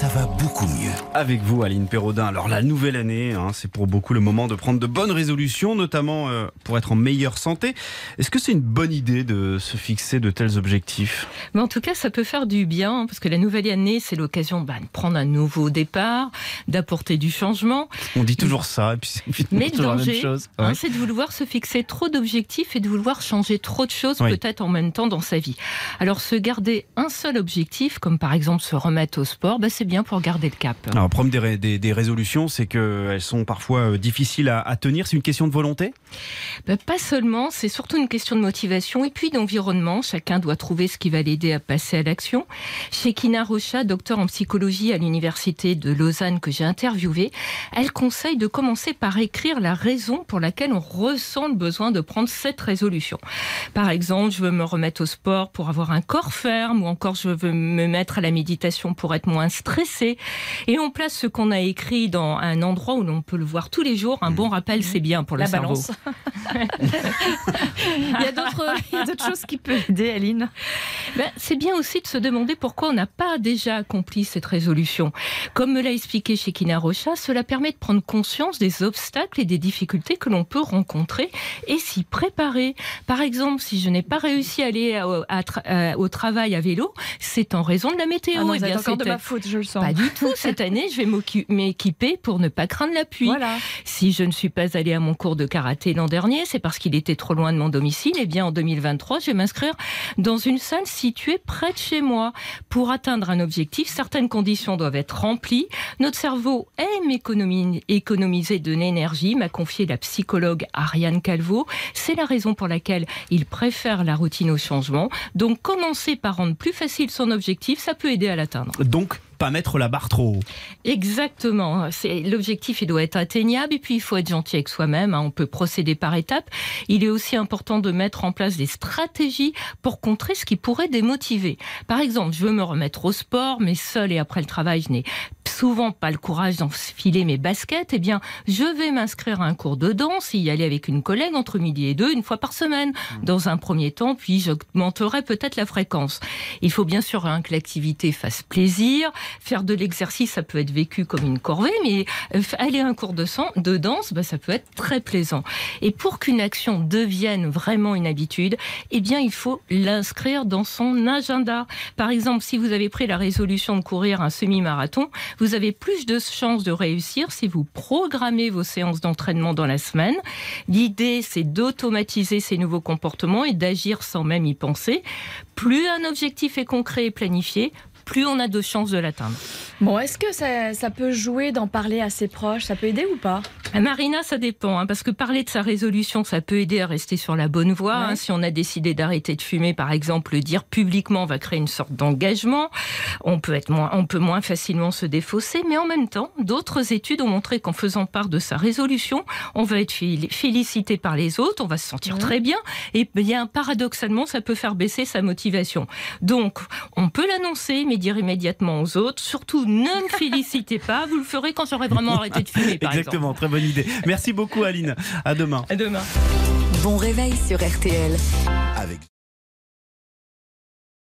Ça va beaucoup mieux. Avec vous, Aline Perraudin. Alors, la nouvelle année, hein, c'est pour beaucoup le moment de prendre de bonnes résolutions, notamment euh, pour être en meilleure santé. Est-ce que c'est une bonne idée de se fixer de tels objectifs? Mais en tout cas, ça peut faire du bien, hein, parce que la nouvelle année, c'est l'occasion bah, de prendre un nouveau départ, d'apporter du changement. On dit toujours ça, et puis c'est Mais le toujours la même danger, chose. hein, Ouais. c'est de vouloir se fixer trop d'objectifs et de vouloir changer trop de choses, Oui. peut-être en même temps dans sa vie. Alors, se garder un seul objectif, comme par exemple se remettre au sport, bah, c'est bien pour garder le cap. Alors, le problème des, ré- des- des résolutions, c'est qu'elles sont parfois euh, difficiles à, à tenir. C'est une question de volonté? Bah, pas seulement, c'est surtout une question de motivation et puis d'environnement. Chacun doit trouver ce qui va l'aider à passer à l'action. Chez Kina Rocha, docteur en psychologie à l'université de Lausanne que j'ai interviewée, elle conseille de commencer par écrire la raison pour laquelle on ressent le besoin de prendre cette résolution. Par exemple, je veux me remettre au sport pour avoir un corps ferme ou encore je veux me mettre à la méditation pour être moins stressé. Et on place ce qu'on a écrit dans un endroit où l'on peut le voir tous les jours. Un bon rappel, c'est bien pour le La cerveau. balance. il y a d'autres choses qui peuvent aider, Aline. Ben, c'est bien aussi de se demander pourquoi on n'a pas déjà accompli cette résolution. Comme me l'a expliqué chez Kina Rocha, cela permet de prendre conscience des obstacles et des difficultés que l'on peut rencontrer et s'y préparer. Par exemple, si je n'ai pas réussi à aller à- à tra- à- au travail à vélo, c'est en raison de la météo. Ah non, Eh bien, encore de ma faute, je le sens. Pas du tout. Cette année, je vais m'équiper pour ne pas craindre la pluie. Voilà. Si je ne suis pas allée à mon cours de karaté l'an dernier, c'est parce qu'il était trop loin de mon domicile. Et bien, en 2023, je vais m'inscrire dans une salle située près de chez moi. Pour atteindre un objectif, certaines conditions doivent être remplies. Notre cerveau aime économi- économiser de l'énergie, m'a confié la psychologue Ariane Calvo. C'est la raison pour laquelle il préfère la routine au changement. Donc, commencer par rendre plus facile son objectif, ça peut aider à l'atteindre. Donc, pas mettre la barre trop haut. Exactement. C'est l'objectif, il doit être atteignable et puis il faut être gentil avec soi-même. hein. On peut procéder par étapes. Il est aussi important de mettre en place des stratégies pour contrer ce qui pourrait démotiver. Par exemple, je veux me remettre au sport, mais seul et après le travail, je n'ai souvent pas le courage d'enfiler mes baskets. Eh bien, je vais m'inscrire à un cours de danse et y aller avec une collègue entre midi et deux, une fois par semaine, dans un premier temps, puis j'augmenterai peut-être la fréquence. Il faut bien sûr hein, que l'activité fasse plaisir. Faire de l'exercice, ça peut être vécu comme une corvée, mais euh, aller à un cours de, sang- de danse, bah, ça peut être très plaisant. Et pour qu'une action devienne vraiment une habitude, eh bien, il faut l'inscrire dans son agenda. Par exemple, si vous avez pris la résolution de courir un semi-marathon, vous avez plus de chances de réussir si vous programmez vos séances d'entraînement dans la semaine. L'idée, c'est d'automatiser ces nouveaux comportements et d'agir sans même y penser. Plus un objectif est concret et planifié, plus on a de chances de l'atteindre. Bon, est-ce que ça, ça peut jouer d'en parler à ses proches? Ça peut aider ou pas? Marina, ça dépend, hein, parce que parler de sa résolution, ça peut aider à rester sur la bonne voie. Ouais. hein. si on a décidé d'arrêter de fumer, par exemple, le dire publiquement va créer une sorte d'engagement. On peut être moins, on peut moins facilement se défausser, mais en même temps, d'autres études ont montré qu'en faisant part de sa résolution, on va être féli- félicité par les autres, on va se sentir très bien, et bien paradoxalement, ça peut faire baisser sa motivation. Donc, on peut l'annoncer, mais dire immédiatement aux autres, surtout ne me félicitez pas, vous le ferez quand j'aurai vraiment arrêté de fumer, par Exactement, très bonne idée. Merci beaucoup, Aline. À demain. À demain. Bon réveil sur RTL. Avec